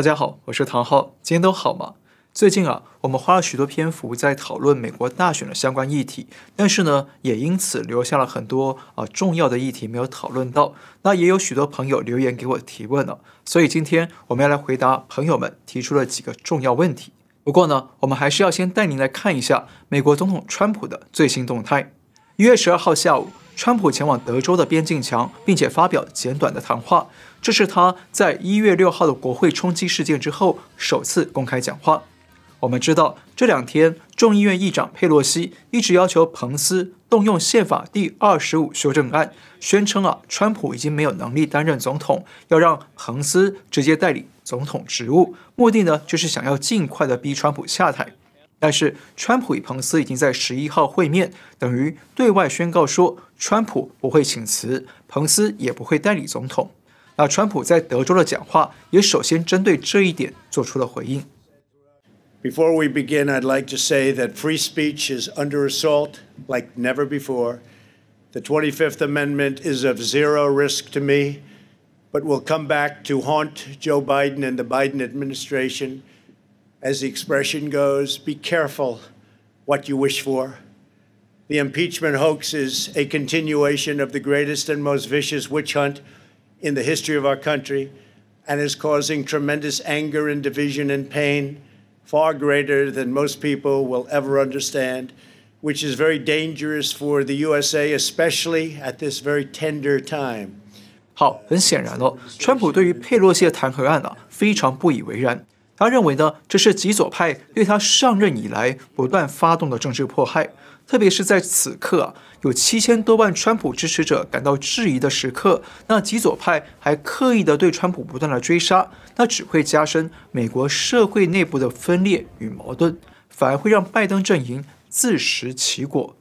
大家好，我是唐浩，今天都好吗？最近啊，我们花了许多篇幅在讨论美国大选的相关议题，但是呢，也因此留下了很多啊重要的议题没有讨论到。那也有许多朋友留言给我提问了，所以今天我们要来回答朋友们提出了几个重要问题。不过呢，我们还是要先带您来看一下美国总统川普的最新动态。一月十二号下午，川普前往德州的边境墙，并且发表简短的谈话。这是他在一月六号的国会冲击事件之后首次公开讲话。我们知道，这两天众议院议长佩洛西一直要求彭斯动用宪法第二十五修正案，宣称啊，川普已经没有能力担任总统，要让彭斯直接代理总统职务，目的呢，就是想要尽快的逼川普下台。但是，川普与彭斯已经在十一号会面，等于对外宣告说，川普不会请辞，彭斯也不会代理总统。那川普在德州的讲话也首先针对这一点做出了回应。Before we begin, I'd like to say that free speech is under assault like never before. The 25th Amendment is of zero risk to me, but will come back to haunt Joe Biden and the Biden administration. As the expression goes, be careful what you wish for. The impeachment hoax is a continuation of the greatest and most vicious witch hunt in the history of our country and is causing tremendous anger and division and pain, far greater than most people will ever understand, which is very dangerous for the USA, especially at this very tender time. 好，很显然哦，川普对于佩洛西的弹劾案啊，非常不以为然。 他认为呢，这是极左派对他上任以来不断发动的政治迫害，特别是在此刻啊，有七千多万川普支持者感到质疑的时刻，那极左派还刻意的对川普不断的追杀，那只会加深美国社会内部的分裂与矛盾，反而会让拜登阵营自食其果。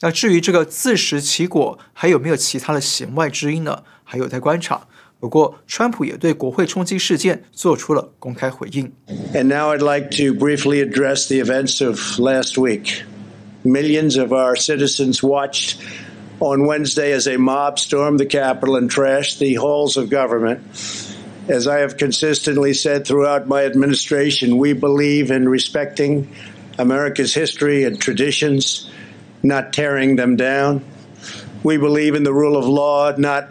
那至于这个自食其果，还有没有其他的弦外之音呢？还有待观察。不过，川普也对国会冲击事件做出了公开回应。And now I'd like to briefly address the events of last week. Millions of our citizens watched on Wednesday as a mob stormed the Capitol and trashed the halls of government. As I have consistently said throughout my administration, we believe in respecting America's history and traditions, not tearing them down. We believe in the rule of law, not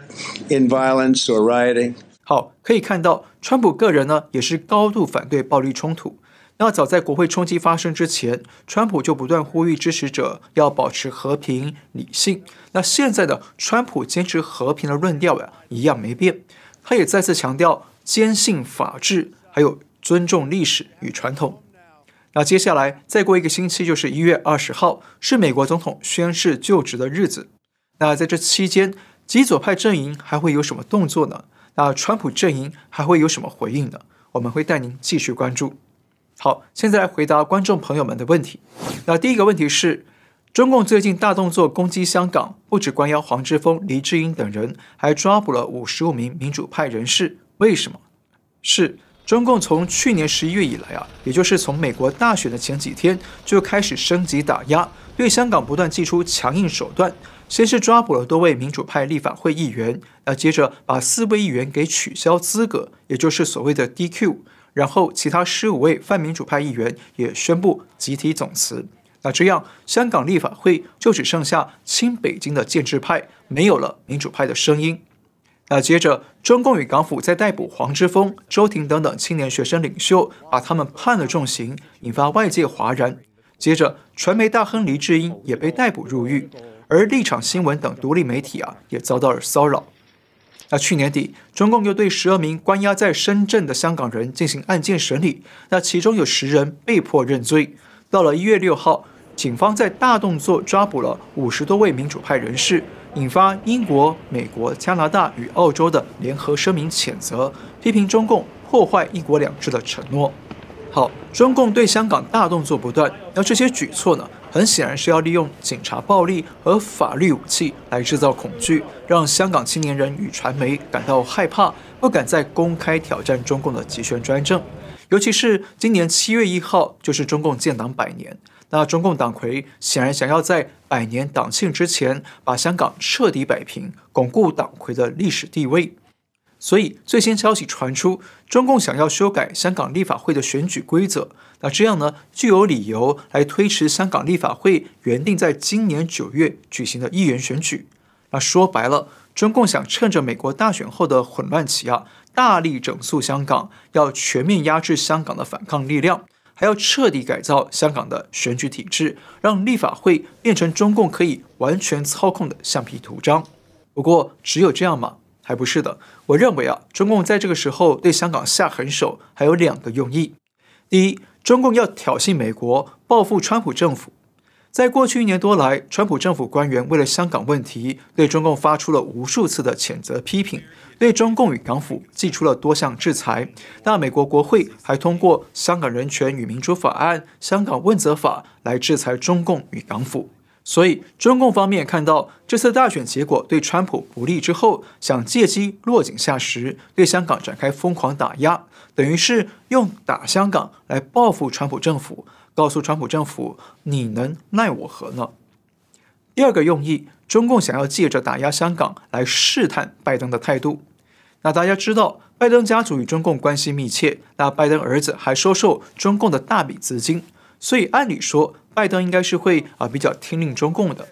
in violence or rioting. 好，可以看到，川普个人呢也是高度反对暴力冲突。那早在国会冲击发生之前，川普就不断呼吁支持者要保持和平理性。那现在的川普坚持和平的论调呀，一样没变。他也再次强调坚信法治，还有尊重历史与传统。那接下来再过一个星期就是一月二十号，是美国总统宣誓就职的日子。那在这期间，极左派阵营还会有什么动作呢？那川普阵营还会有什么回应呢？我们会带您继续关注。好，现在来回答观众朋友们的问题。那第一个问题是，中共最近大动作攻击香港，不止关押黄之锋、黎智英等人，还抓捕了五十五名民主派人士，为什么？是中共从去年十一月以来啊，也就是从美国大选的前几天就开始升级打压，对香港不断祭出强硬手段。先是抓捕了多位民主派立法会议员，那接着把四位议员给取消资格，也就是所谓的 DQ，然后其他十五位泛民主派议员也宣布集体总辞。那这样，香港立法会就只剩下亲北京的建制派，没有了民主派的声音。那接着，中共与港府在逮捕黄之锋、周庭等等青年学生领袖，把他们判了重刑，引发外界哗然。接着，传媒大亨黎智英也被逮捕入狱。而立场新闻等独立媒体啊，也遭到了骚扰。那去年底，中共又对十二名关押在深圳的香港人进行案件审理，那其中有十人被迫认罪。到了一月六号，警方在大动作抓捕了五十多位民主派人士，引发英国、美国、加拿大与澳洲的联合声明谴责，批评中共破坏一国两制的承诺。好，中共对香港大动作不断，那这些举措呢？很显然是要利用警察暴力和法律武器来制造恐惧，让香港青年人与传媒感到害怕，不敢再公开挑战中共的集权专政。尤其是今年七月一号，就是中共建党百年，那中共党魁显然想要在百年党庆之前把香港彻底摆平，巩固党魁的历史地位。所以最新消息传出，中共想要修改香港立法会的选举规则，那这样呢，就有理由来推迟香港立法会原定在今年九月举行的议员选举。那说白了，中共想趁着美国大选后的混乱期啊，大力整肃香港，要全面压制香港的反抗力量，还要彻底改造香港的选举体制，让立法会变成中共可以完全操控的橡皮图章。不过，只有这样吗？还不是的，我认为啊，中共在这个时候对香港下狠手，还有两个用意。第一，中共要挑衅美国，报复川普政府。在过去一年多来，川普政府官员为了香港问题，对中共发出了无数次的谴责批评，对中共与港府祭出了多项制裁。那美国国会还通过《香港人权与民主法案》《香港问责法》来制裁中共与港府。所以，中共方面看到这次大选结果对川普不利之后，想借机落井下石，对香港展开疯狂打压，等于是用打香港来报复川普政府，告诉川普政府你能奈我何呢？第二个用意，中共想要借着打压香港来试探拜登的态度。那大家知道，拜登家族与中共关系密切，那拜登儿子还收受中共的大笔资金，所以按理说。拜登应该是会啊比较听令中共的，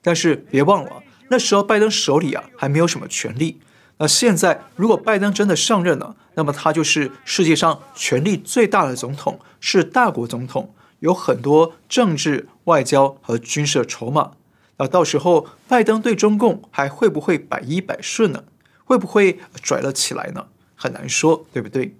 但是别忘了，那时候拜登手里啊还没有什么权力。那现在如果拜登真的上任了，那么他就是世界上权力最大的总统，是大国总统，有很多政治、外交和军事的筹码。那到时候拜登对中共还会不会百依百顺呢？会不会拽了起来呢？很难说，对不对？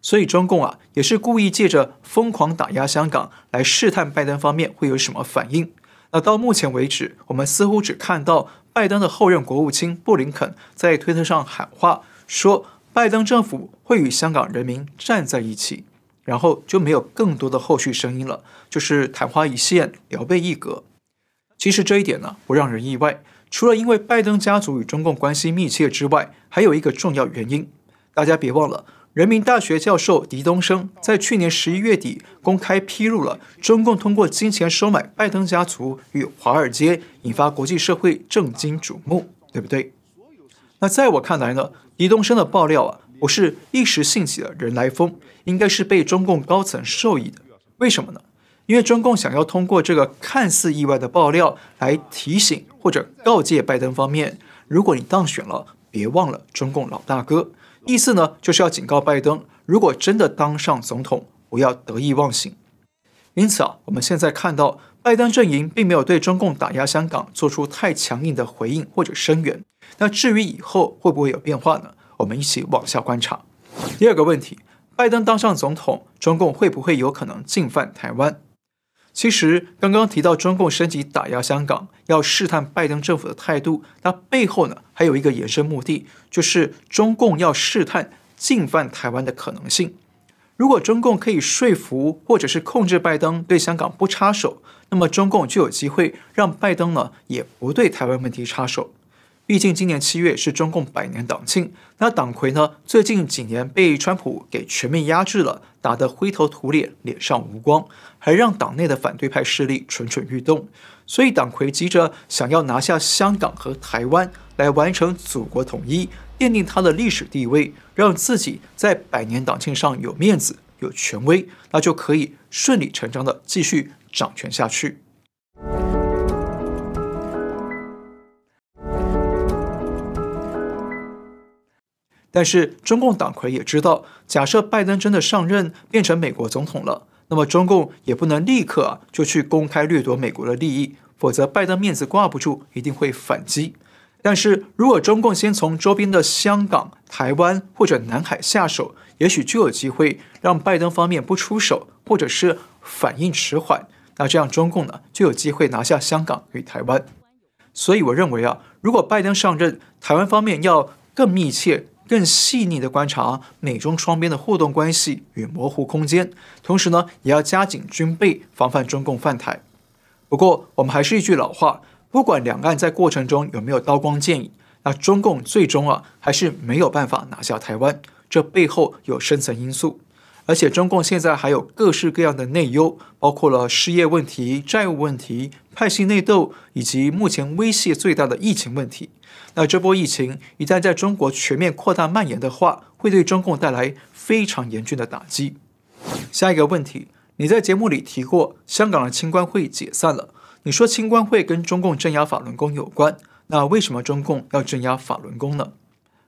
所以中共啊，也是故意借着疯狂打压香港来试探拜登方面会有什么反应。那到目前为止，我们似乎只看到拜登的后任国务卿布林肯在推特上喊话，说拜登政府会与香港人民站在一起，然后就没有更多的后续声音了，就是昙花一现，聊备一格。其实这一点呢，不让人意外，除了因为拜登家族与中共关系密切之外，还有一个重要原因，大家别忘了。人民大学教授狄东升在去年十一月底公开披露了中共通过金钱收买拜登家族与华尔街，引发国际社会震惊瞩目，对不对？那在我看来呢，狄东升的爆料啊，不是一时兴起的人来疯，应该是被中共高层授意的。为什么呢？因为中共想要通过这个看似意外的爆料来提醒或者告诫拜登方面，如果你当选了，别忘了中共老大哥。意思呢，就是要警告拜登，如果真的当上总统，不要得意忘形。因此啊，我们现在看到拜登阵营并没有对中共打压香港做出太强硬的回应或者声援。那至于以后会不会有变化呢？我们一起往下观察。第二个问题，拜登当上总统，中共会不会有可能进犯台湾？其实刚刚提到中共升级打压香港，要试探拜登政府的态度，那背后呢，还有一个延伸目的，就是中共要试探进犯台湾的可能性。如果中共可以说服或者是控制拜登对香港不插手，那么中共就有机会让拜登呢也不对台湾问题插手。毕竟今年七月是中共百年党庆，那党魁呢最近几年被川普给全面压制了，打得灰头土脸，脸上无光，还让党内的反对派势力蠢蠢欲动。所以党魁急着想要拿下香港和台湾，来完成祖国统一，奠定他的历史地位，让自己在百年党庆上有面子、有权威，那就可以顺理成章的继续掌权下去。但是中共党魁也知道，假设拜登真的上任变成美国总统了，那么中共也不能立刻啊就去公开掠夺美国的利益，否则拜登面子挂不住，一定会反击。但是如果中共先从周边的香港、台湾或者南海下手，也许就有机会让拜登方面不出手，或者是反应迟缓，那这样中共呢就有机会拿下香港与台湾。所以我认为啊，如果拜登上任，台湾方面要更密切。更细腻地观察美中双边的互动关系与模糊空间，同时呢，也要加紧军备，防范中共犯台。不过，我们还是一句老话，不管两岸在过程中有没有刀光剑影，那中共最终啊，还是没有办法拿下台湾。这背后有深层因素，而且中共现在还有各式各样的内忧，包括了失业问题、债务问题、派系内斗，以及目前威胁最大的疫情问题。那这波疫情一旦在中国全面扩大蔓延的话，会对中共带来非常严峻的打击。下一个问题，你在节目里提过香港的青关会解散了，你说青关会跟中共镇压法轮功有关，那为什么中共要镇压法轮功呢？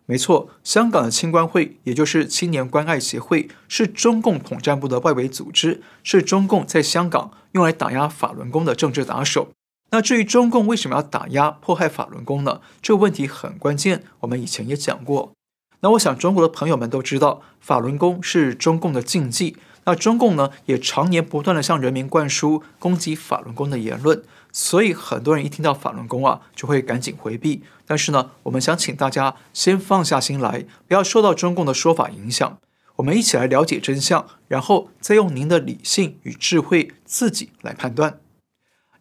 没错，香港的青关会，也就是青年关爱协会，是中共统战部的外围组织，是中共在香港用来打压法轮功的政治打手。那至于中共为什么要打压迫害法轮功呢？这个问题很关键，我们以前也讲过。那我想中国的朋友们都知道，法轮功是中共的禁忌。那中共呢，也常年不断地向人民灌输攻击法轮功的言论。所以很多人一听到法轮功啊，就会赶紧回避。但是呢，我们想请大家先放下心来，不要受到中共的说法影响。我们一起来了解真相，然后再用您的理性与智慧自己来判断。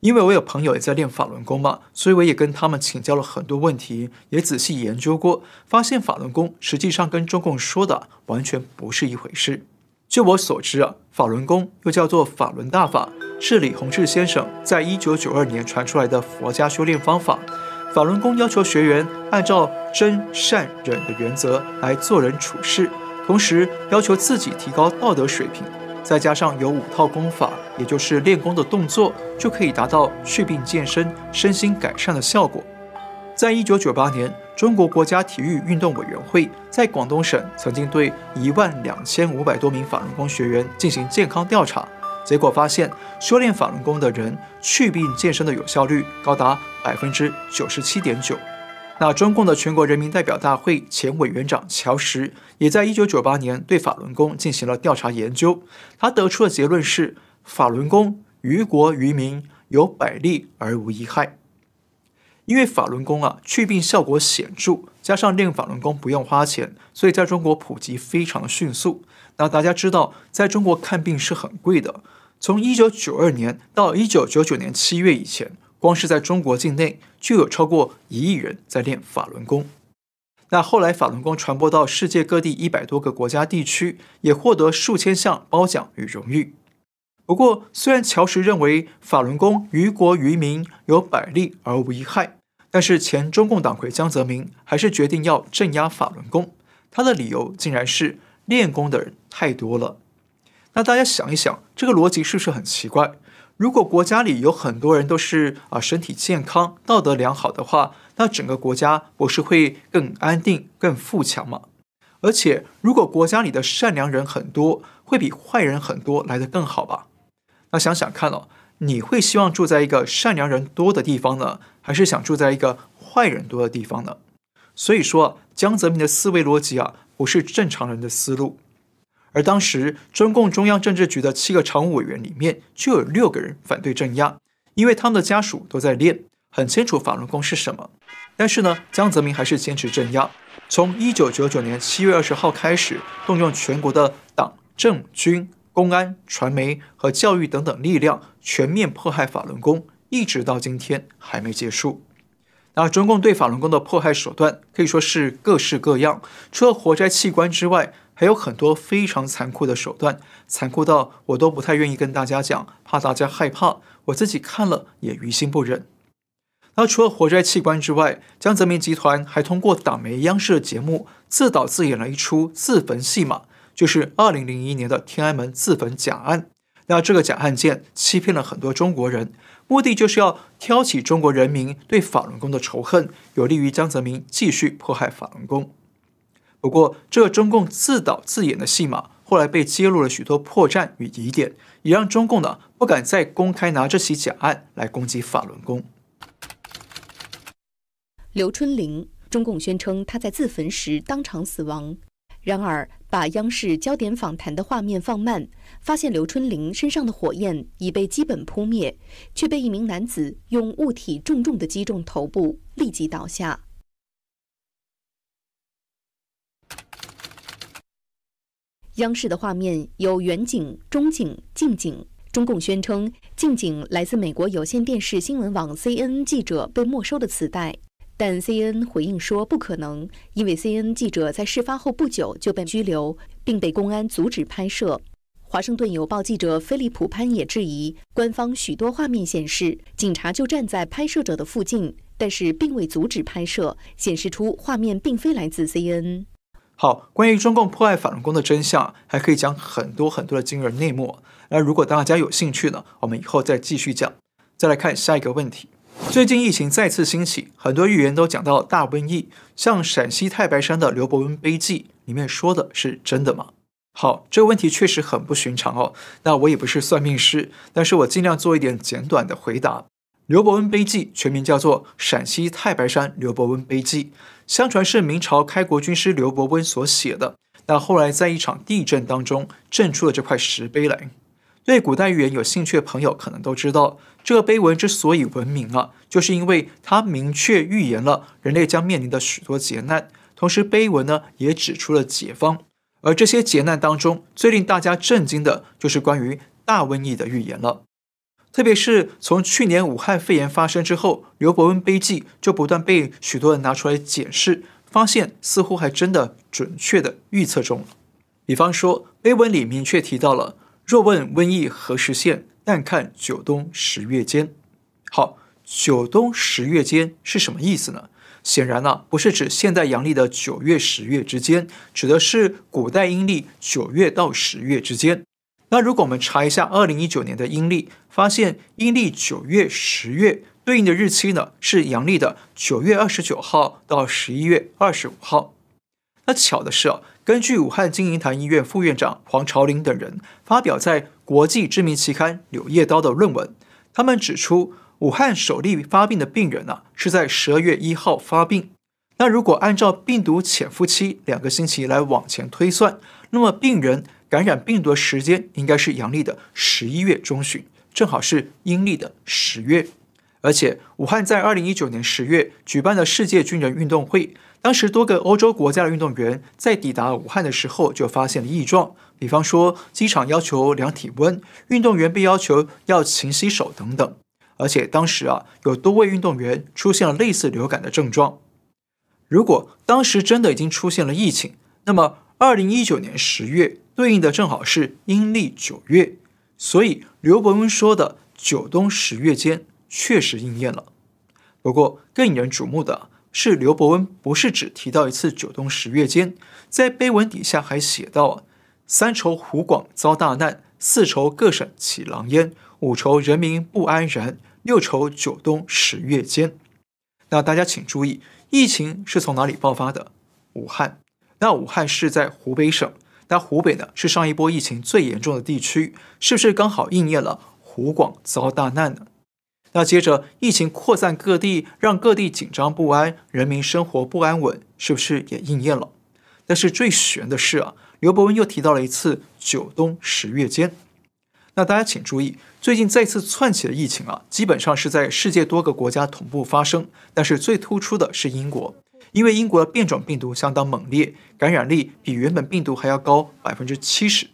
因为我有朋友也在练法轮功嘛，所以我也跟他们请教了很多问题，也仔细研究过，发现法轮功实际上跟中共说的完全不是一回事。据我所知啊，法轮功又叫做法轮大法。是李洪志先生在一九九二年传出来的佛家修炼方法。法轮功要求学员按照真善忍的原则来做人处事，同时要求自己提高道德水平，再加上有五套功法，也就是练功的动作，就可以达到祛病健身、身心改善的效果。在一九九八年，中国国家体育运动委员会在广东省曾经对一万两千五百多名法轮功学员进行健康调查。结果发现，修炼法轮功的人祛病健身的有效率高达百分之九十七点九。那中共的全国人民代表大会前委员长乔石也在一九九八年对法轮功进行了调查研究，他得出的结论是：法轮功于国于民有百利而无一害。因为法轮功啊，祛病效果显著，加上练法轮功不用花钱，所以在中国普及非常的迅速。那大家知道，在中国看病是很贵的。从一九九二年到一九九九年七月以前，光是在中国境内就有超过一亿人在练法轮功。那后来法轮功传播到世界各地一百多个国家地区，也获得数千项褒奖与荣誉。不过，虽然乔石认为法轮功于国于民有百利而无一害，但是前中共党魁江泽民还是决定要镇压法轮功。他的理由竟然是练功的人太多了。那大家想一想，这个逻辑是不是很奇怪？如果国家里有很多人都是啊身体健康、道德良好的话，那整个国家不是会更安定、更富强吗？而且，如果国家里的善良人很多，会比坏人很多来得更好吧？那想想看哦，你会希望住在一个善良人多的地方呢，还是想住在一个坏人多的地方呢？所以说，江泽民的思维逻辑啊，不是正常人的思路。而当时中共中央政治局的七个常务委员里面，就有六个人反对镇压，因为他们的家属都在练，很清楚法轮功是什么。但是呢，江泽民还是坚持镇压。从一九九九年七月二十号开始，动用全国的党政军、公安、传媒和教育等等力量，全面迫害法轮功，一直到今天还没结束。那中共对法轮功的迫害手段可以说是各式各样，除了活摘器官之外，还有很多非常残酷的手段，残酷到我都不太愿意跟大家讲，怕大家害怕。我自己看了也于心不忍。那除了活摘器官之外，江泽民集团还通过党媒央视的节目自导自演了一出自焚戏码，就是二零零一年的天安门自焚假案。那这个假案件欺骗了很多中国人，目的就是要挑起中国人民对法轮功的仇恨，有利于江泽民继续迫害法轮功。不过，这个中共自导自演的戏码，后来被揭露了许多破绽与疑点，也让中共呢不敢再公开拿这起假案来攻击法轮功。刘春霖，中共宣称他在自焚时当场死亡。然而，把央视焦点访谈的画面放慢，发现刘春霖身上的火焰已被基本扑灭，却被一名男子用物体重重的击中头部，立即倒下。央视的画面有远景、中景、近景。中共宣称近景来自美国有线电视新闻网 CNN 记者被没收的磁带，但 CNN 回应说不可能，因为 CNN 记者在事发后不久就被拘留，并被公安阻止拍摄。华盛顿邮报记者菲利普潘也质疑，官方许多画面显示警察就站在拍摄者的附近，但是并未阻止拍摄，显示出画面并非来自 CNN。好，关于中共破坏法轮功的真相，还可以讲很多很多的惊人内幕。那如果大家有兴趣呢，我们以后再继续讲。再来看下一个问题：最近疫情再次兴起，很多预言都讲到大瘟疫，像陕西太白山的刘伯温碑记里面说的是真的吗？好，这个问题确实很不寻常哦。那我也不是算命师，但是我尽量做一点简短的回答。刘伯温碑记全名叫做《陕西太白山刘伯温碑记》，相传是明朝开国军师刘伯温所写的。那后来在一场地震当中震出了这块石碑来。对古代预言有兴趣的朋友可能都知道，这个碑文之所以闻名啊，就是因为它明确预言了人类将面临的许多劫难，同时碑文呢也指出了解方。而这些劫难当中，最令大家震惊的就是关于大瘟疫的预言了。特别是从去年武汉肺炎发生之后，刘伯温碑记就不断被许多人拿出来检视，发现似乎还真的准确的预测中了。比方说，碑文里明确提到了“若问瘟疫何时现，但看九冬十月间”。好，九冬十月间是什么意思呢？显然呢、不是指现代阳历的九月、十月之间，指的是古代阴历九月到十月之间。那如果我们查一下二零一九年的阴历，发现阴历九月、十月对应的日期呢，是阳历的九月二十九号到十一月二十五号。那巧的是啊，根据武汉金银潭医院副院长黄朝林等人发表在国际知名期刊《柳叶刀》的论文，他们指出，武汉首例发病的病人呢，是在十二月一号发病。那如果按照病毒潜伏期两个星期来往前推算，那么病人。感染病毒的时间应该是阳历的十一月中旬，正好是阴历的十月。而且，武汉在二零一九年十月举办的世界军人运动会，当时多个欧洲国家的运动员在抵达武汉的时候就发现了异状，比方说机场要求量体温，运动员被要求要勤洗手等等。而且当时啊，有多位运动员出现了类似流感的症状。如果当时真的已经出现了疫情，那么二零一九年十月。对应的正好是阴历九月，所以刘伯温说的九冬十月间确实应验了。不过更引人瞩目的是，刘伯温不是只提到一次九冬十月间，在碑文底下还写道：“三愁湖广遭大难，四愁各省起狼烟，五愁人民不安然，六愁九冬十月间。”那大家请注意，疫情是从哪里爆发的？武汉。那武汉是在湖北省。那湖北呢，是上一波疫情最严重的地区，是不是刚好应验了“湖广遭大难”呢？那接着疫情扩散各地，让各地紧张不安，人民生活不安稳，是不是也应验了？但是最悬的是啊，刘伯温又提到了一次“九冬十月间”。那大家请注意，最近再次窜起的疫情啊，基本上是在世界多个国家同步发生，但是最突出的是英国。因为英国的变种病毒相当猛烈，感染力比原本病毒还要高百分之七十。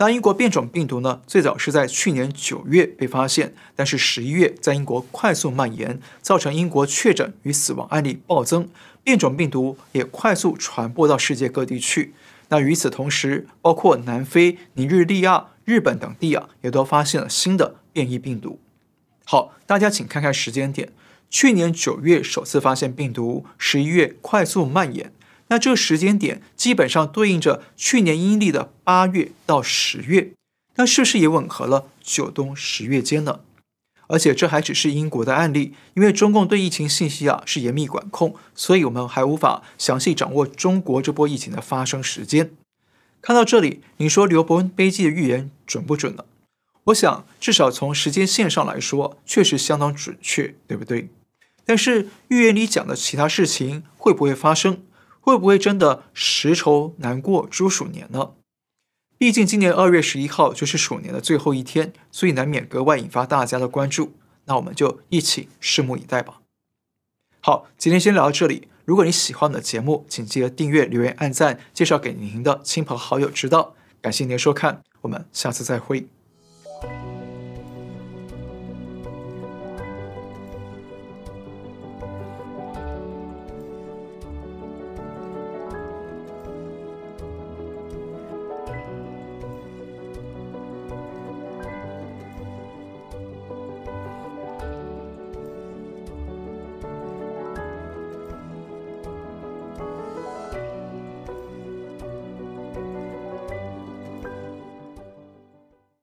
那英国变种病毒呢，最早是在去年九月被发现，但是十一月在英国快速蔓延，造成英国确诊与死亡案例暴增，变种病毒也快速传播到世界各地去。那与此同时，包括南非、尼日利亚、日本等地啊，也都发现了新的变异病毒。好，大家请看看时间点。去年九月首次发现病毒，十一月快速蔓延。那这个时间点基本上对应着去年阴历的八月到十月，那是不是也吻合了九冬十月间呢？而且这还只是英国的案例，因为中共对疫情信息啊是严密管控，所以我们还无法详细掌握中国这波疫情的发生时间。看到这里，你说刘伯温碑记的预言准不准呢？我想至少从时间线上来说，确实相当准确，对不对？但是预言里讲的其他事情会不会发生？会不会真的十愁难过猪鼠年呢？毕竟今年二月十一号就是鼠年的最后一天，所以难免格外引发大家的关注。那我们就一起拭目以待吧。好，今天先聊到这里。如果你喜欢我的节目，请记得订阅、留言、按赞，介绍给您的亲朋好友知道。感谢您的收看，我们下次再会。